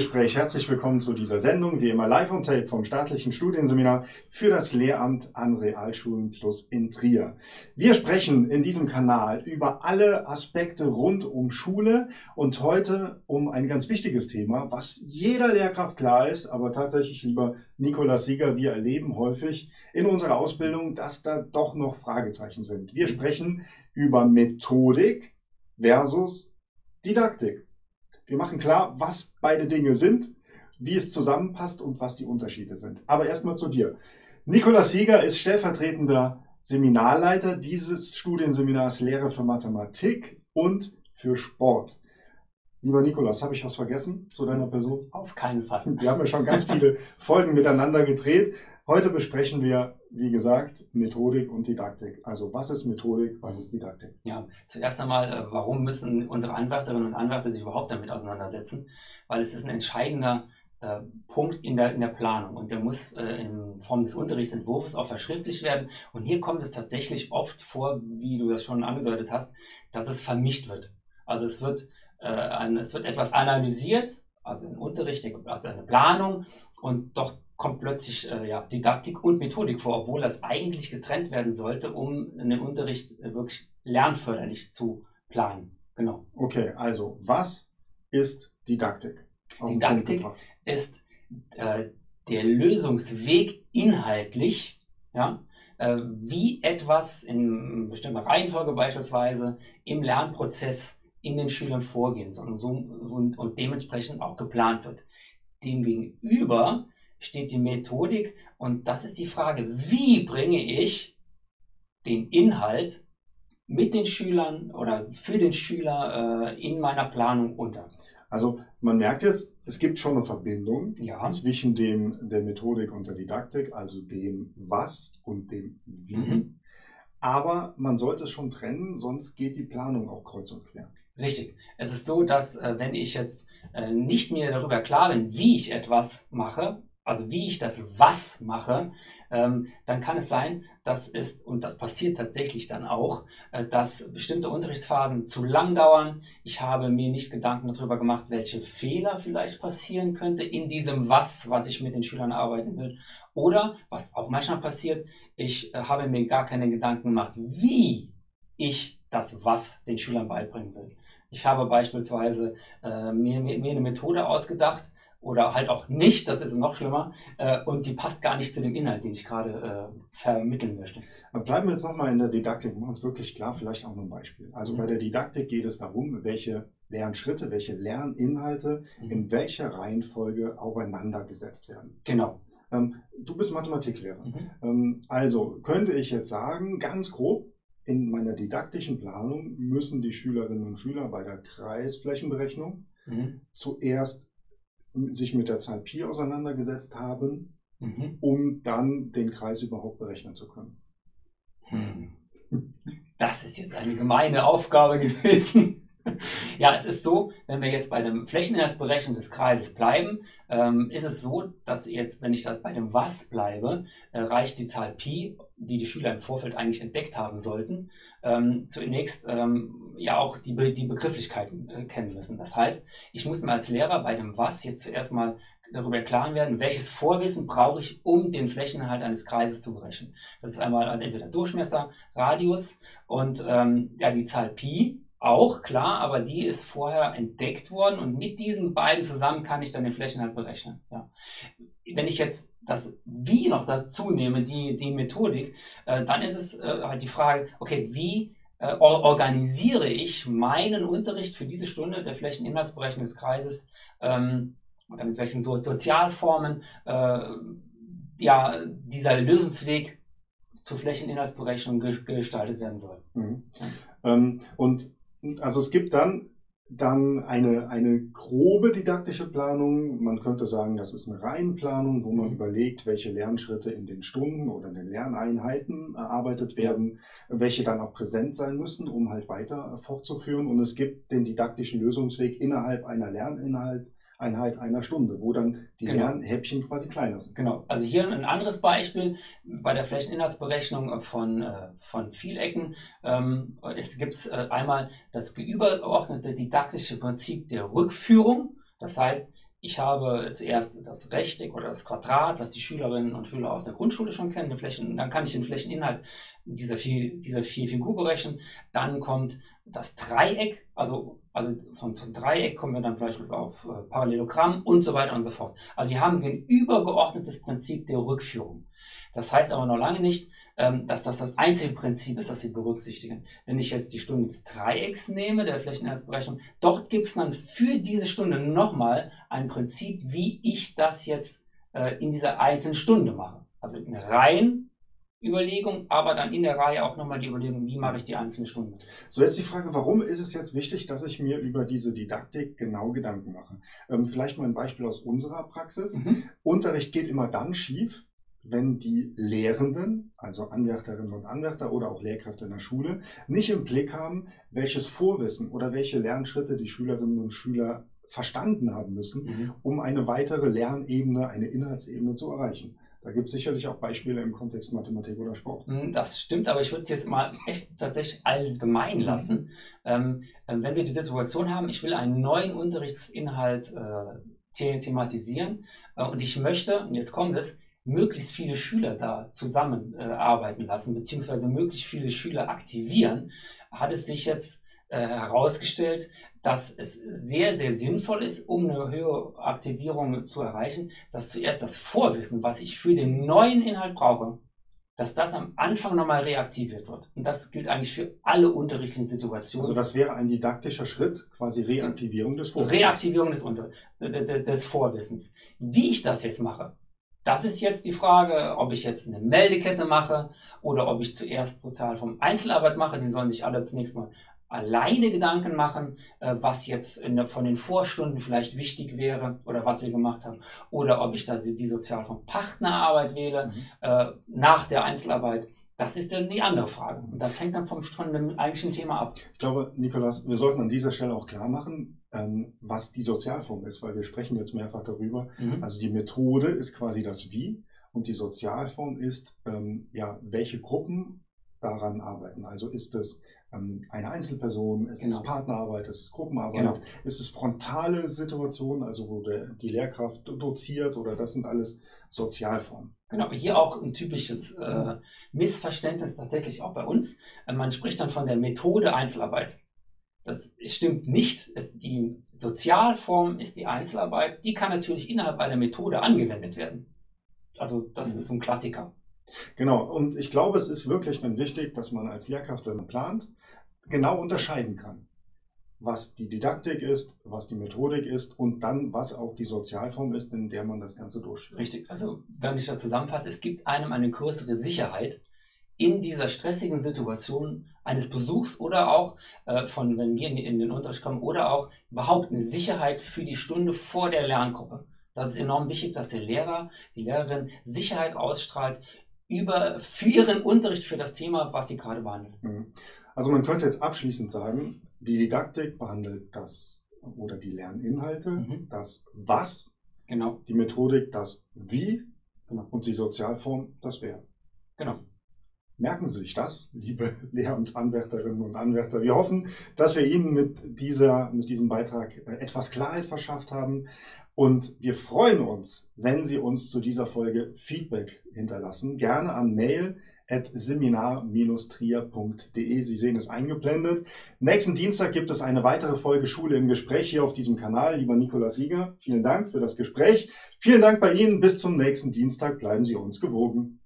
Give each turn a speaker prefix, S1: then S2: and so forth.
S1: Studiengespräch. Herzlich willkommen zu dieser Sendung, wie immer live on tape vom staatlichen Studienseminar für das Lehramt an Realschulen Plus in Trier. Wir sprechen in diesem Kanal über alle Aspekte rund um Schule und heute um ein ganz wichtiges Thema, was jeder Lehrkraft klar ist, aber tatsächlich, lieber Nikolaus Sieger, wir erleben häufig in unserer Ausbildung, dass da doch noch Fragezeichen sind. Wir sprechen über Methodik versus Didaktik. Wir machen klar, was beide Dinge sind, wie es zusammenpasst und was die Unterschiede sind. Aber erstmal zu dir. Nikolaus Sieger ist stellvertretender Seminarleiter dieses Studienseminars Lehre für Mathematik und für Sport. Lieber Nikolaus, habe ich was vergessen zu deiner Person?
S2: Auf keinen Fall.
S1: Wir haben ja schon ganz viele Folgen miteinander gedreht. Heute besprechen wir, wie gesagt, Methodik und Didaktik. Also was ist Methodik, was ist Didaktik?
S2: Ja, zuerst einmal, äh, warum müssen unsere Anwärterinnen und Anwärter sich überhaupt damit auseinandersetzen? Weil es ist ein entscheidender äh, Punkt in der, in der Planung und der muss äh, in Form des Unterrichtsentwurfs auch verschriftlicht werden. Und hier kommt es tatsächlich oft vor, wie du das schon angedeutet hast, dass es vermischt wird. Also es wird, äh, ein, es wird etwas analysiert, also ein Unterricht, also eine Planung und doch kommt plötzlich äh, ja, Didaktik und Methodik vor, obwohl das eigentlich getrennt werden sollte, um den Unterricht äh, wirklich lernförderlich zu planen.
S1: Genau. Okay, also was ist Didaktik?
S2: Didaktik ist äh, der Lösungsweg inhaltlich, ja, äh, wie etwas in bestimmter Reihenfolge beispielsweise im Lernprozess in den Schülern vorgehen soll und, so, und, und dementsprechend auch geplant wird. Demgegenüber steht die Methodik und das ist die Frage, wie bringe ich den Inhalt mit den Schülern oder für den Schüler äh, in meiner Planung unter.
S1: Also man merkt jetzt, es gibt schon eine Verbindung ja. zwischen dem, der Methodik und der Didaktik, also dem Was und dem Wie. Mhm. Aber man sollte es schon trennen, sonst geht die Planung auch kreuz und quer.
S2: Richtig. Es ist so, dass äh, wenn ich jetzt äh, nicht mir darüber klar bin, wie ich etwas mache, also wie ich das Was mache, ähm, dann kann es sein, dass es, und das passiert tatsächlich dann auch, äh, dass bestimmte Unterrichtsphasen zu lang dauern. Ich habe mir nicht Gedanken darüber gemacht, welche Fehler vielleicht passieren könnte in diesem Was, was ich mit den Schülern arbeiten will. Oder, was auch manchmal passiert, ich äh, habe mir gar keine Gedanken gemacht, wie ich das Was den Schülern beibringen will. Ich habe beispielsweise äh, mir, mir, mir eine Methode ausgedacht, oder halt auch nicht, das ist noch schlimmer, äh, und die passt gar nicht zu dem Inhalt, den ich gerade äh, vermitteln möchte.
S1: Aber bleiben wir jetzt nochmal in der Didaktik, machen wir uns wirklich klar, vielleicht auch noch ein Beispiel. Also mhm. bei der Didaktik geht es darum, welche Lernschritte, welche Lerninhalte mhm. in welcher Reihenfolge aufeinander gesetzt werden.
S2: Genau.
S1: Ähm, du bist Mathematiklehrer. Mhm. Ähm, also könnte ich jetzt sagen, ganz grob, in meiner didaktischen Planung müssen die Schülerinnen und Schüler bei der Kreisflächenberechnung mhm. zuerst sich mit der Zahl Pi auseinandergesetzt haben, mhm. um dann den Kreis überhaupt berechnen zu können.
S2: Hm. Das ist jetzt eine gemeine Aufgabe gewesen. Ja, es ist so, wenn wir jetzt bei der Flächeninhaltsberechnung des Kreises bleiben, ähm, ist es so, dass jetzt, wenn ich bei dem Was bleibe, äh, reicht die Zahl Pi, die die Schüler im Vorfeld eigentlich entdeckt haben sollten, ähm, zunächst ähm, ja auch die, Be die Begrifflichkeiten äh, kennen müssen. Das heißt, ich muss mir als Lehrer bei dem Was jetzt zuerst mal darüber klar werden, welches Vorwissen brauche ich, um den Flächeninhalt eines Kreises zu berechnen. Das ist einmal entweder Durchmesser, Radius und ähm, ja, die Zahl Pi auch, klar, aber die ist vorher entdeckt worden und mit diesen beiden zusammen kann ich dann den Flächenhalt berechnen. Ja. Wenn ich jetzt das Wie noch dazu nehme, die, die Methodik, äh, dann ist es äh, halt die Frage, okay, wie äh, organisiere ich meinen Unterricht für diese Stunde der Flächeninhaltsberechnung des Kreises ähm, oder mit welchen so Sozialformen äh, ja, dieser Lösungsweg zur Flächeninhaltsberechnung gestaltet werden soll.
S1: Mhm. Ja. Ähm, und also es gibt dann, dann eine, eine grobe didaktische Planung. Man könnte sagen, das ist eine Reihenplanung, wo man mhm. überlegt, welche Lernschritte in den Stunden oder in den Lerneinheiten erarbeitet werden, welche dann auch präsent sein müssen, um halt weiter fortzuführen. Und es gibt den didaktischen Lösungsweg innerhalb einer Lerninhalt Einheit einer Stunde, wo dann die genau. Lernhäppchen quasi kleiner sind.
S2: Genau. Also hier ein anderes Beispiel bei der Flächeninhaltsberechnung von, äh, von Vielecken. Ähm, es gibt äh, einmal das übergeordnete didaktische Prinzip der Rückführung. Das heißt, ich habe zuerst das Rechteck oder das Quadrat, was die Schülerinnen und Schüler aus der Grundschule schon kennen. Flächen, dann kann ich den Flächeninhalt dieser vier, dieser vier Figur berechnen. Dann kommt das Dreieck, also, also von, von Dreieck kommen wir dann vielleicht auf äh, Parallelogramm und so weiter und so fort. Also wir haben ein übergeordnetes Prinzip der Rückführung. Das heißt aber noch lange nicht, ähm, dass das das einzige Prinzip ist, das wir berücksichtigen. Wenn ich jetzt die Stunde des Dreiecks nehme, der Flächeninhaltsberechnung, dort gibt es dann für diese Stunde nochmal ein Prinzip, wie ich das jetzt äh, in dieser einzelnen Stunde mache. Also eine Reihenüberlegung, aber dann in der Reihe auch nochmal die Überlegung, wie mache ich die einzelne Stunde.
S1: So, jetzt die Frage, warum ist es jetzt wichtig, dass ich mir über diese Didaktik genau Gedanken mache? Ähm, vielleicht mal ein Beispiel aus unserer Praxis. Mhm. Unterricht geht immer dann schief, wenn die Lehrenden, also Anwärterinnen und Anwärter oder auch Lehrkräfte in der Schule, nicht im Blick haben, welches Vorwissen oder welche Lernschritte die Schülerinnen und Schüler verstanden haben müssen, mhm. um eine weitere Lernebene, eine Inhaltsebene zu erreichen. Da gibt es sicherlich auch Beispiele im Kontext Mathematik oder Sport.
S2: Hm, das stimmt, aber ich würde es jetzt mal echt tatsächlich allgemein mhm. lassen. Mhm. Ähm, wenn wir die Situation haben, ich will einen neuen Unterrichtsinhalt äh, thematisieren äh, und ich möchte, und jetzt kommt es, möglichst viele Schüler da zusammenarbeiten äh, lassen, beziehungsweise möglichst viele Schüler aktivieren, hat es sich jetzt äh, herausgestellt, dass es sehr, sehr sinnvoll ist, um eine höhere Aktivierung zu erreichen, dass zuerst das Vorwissen, was ich für den neuen Inhalt brauche, dass das am Anfang nochmal reaktiviert wird. Und das gilt eigentlich für alle unterrichtlichen Situationen.
S1: Also das wäre ein didaktischer Schritt, quasi Reaktivierung des
S2: Vorwissens. Reaktivierung des, Unter des Vorwissens. Wie ich das jetzt mache, das ist jetzt die Frage, ob ich jetzt eine Meldekette mache oder ob ich zuerst sozial vom Einzelarbeit mache. Die sollen sich alle zunächst mal alleine Gedanken machen, äh, was jetzt von den Vorstunden vielleicht wichtig wäre oder was wir gemacht haben. Oder ob ich da die sozial vom Partnerarbeit wähle mhm. äh, nach der Einzelarbeit. Das ist dann die andere Frage. Und das hängt dann vom, von dem eigentlichen Thema ab.
S1: Ich glaube, Nikolas, wir sollten an dieser Stelle auch klar machen, ähm, was die Sozialform ist, weil wir sprechen jetzt mehrfach darüber. Mhm. Also die Methode ist quasi das Wie und die Sozialform ist, ähm, ja, welche Gruppen daran arbeiten. Also ist es eine Einzelperson, ist genau. es Partnerarbeit, ist es Gruppenarbeit, genau. ist es frontale Situation, also wo der, die Lehrkraft doziert oder das sind alles Sozialformen.
S2: Genau, hier auch ein typisches äh, Missverständnis tatsächlich auch bei uns. Äh, man spricht dann von der Methode Einzelarbeit. Das stimmt nicht. Es, die Sozialform ist die Einzelarbeit. Die kann natürlich innerhalb einer Methode angewendet werden. Also das mhm. ist so ein Klassiker.
S1: Genau, und ich glaube, es ist wirklich dann wichtig, dass man als Lehrkraft, wenn man plant, genau unterscheiden kann, was die Didaktik ist, was die Methodik ist und dann, was auch die Sozialform ist, in der man das Ganze durchführt.
S2: Richtig, also wenn ich das zusammenfasse, es gibt einem eine größere Sicherheit in dieser stressigen Situation eines Besuchs oder auch äh, von, wenn wir in, in den Unterricht kommen, oder auch überhaupt eine Sicherheit für die Stunde vor der Lerngruppe. Das ist enorm wichtig, dass der Lehrer, die Lehrerin Sicherheit ausstrahlt über, für ihren Unterricht, für das Thema, was sie gerade behandeln.
S1: Mhm. Also man könnte jetzt abschließend sagen, die Didaktik behandelt das oder die Lerninhalte, mhm. das Was, genau. die Methodik das Wie genau. und die Sozialform das Wer. Genau. Merken Sie sich das, liebe Lehramtsanwärterinnen und Anwärter. Wir hoffen, dass wir Ihnen mit, dieser, mit diesem Beitrag äh, etwas Klarheit verschafft haben. Und wir freuen uns, wenn Sie uns zu dieser Folge Feedback hinterlassen. Gerne an mail at seminar-trier.de. Sie sehen es eingeblendet. Nächsten Dienstag gibt es eine weitere Folge Schule im Gespräch hier auf diesem Kanal. Lieber Nikolaus Sieger, vielen Dank für das Gespräch. Vielen Dank bei Ihnen. Bis zum nächsten Dienstag. Bleiben Sie uns gewogen.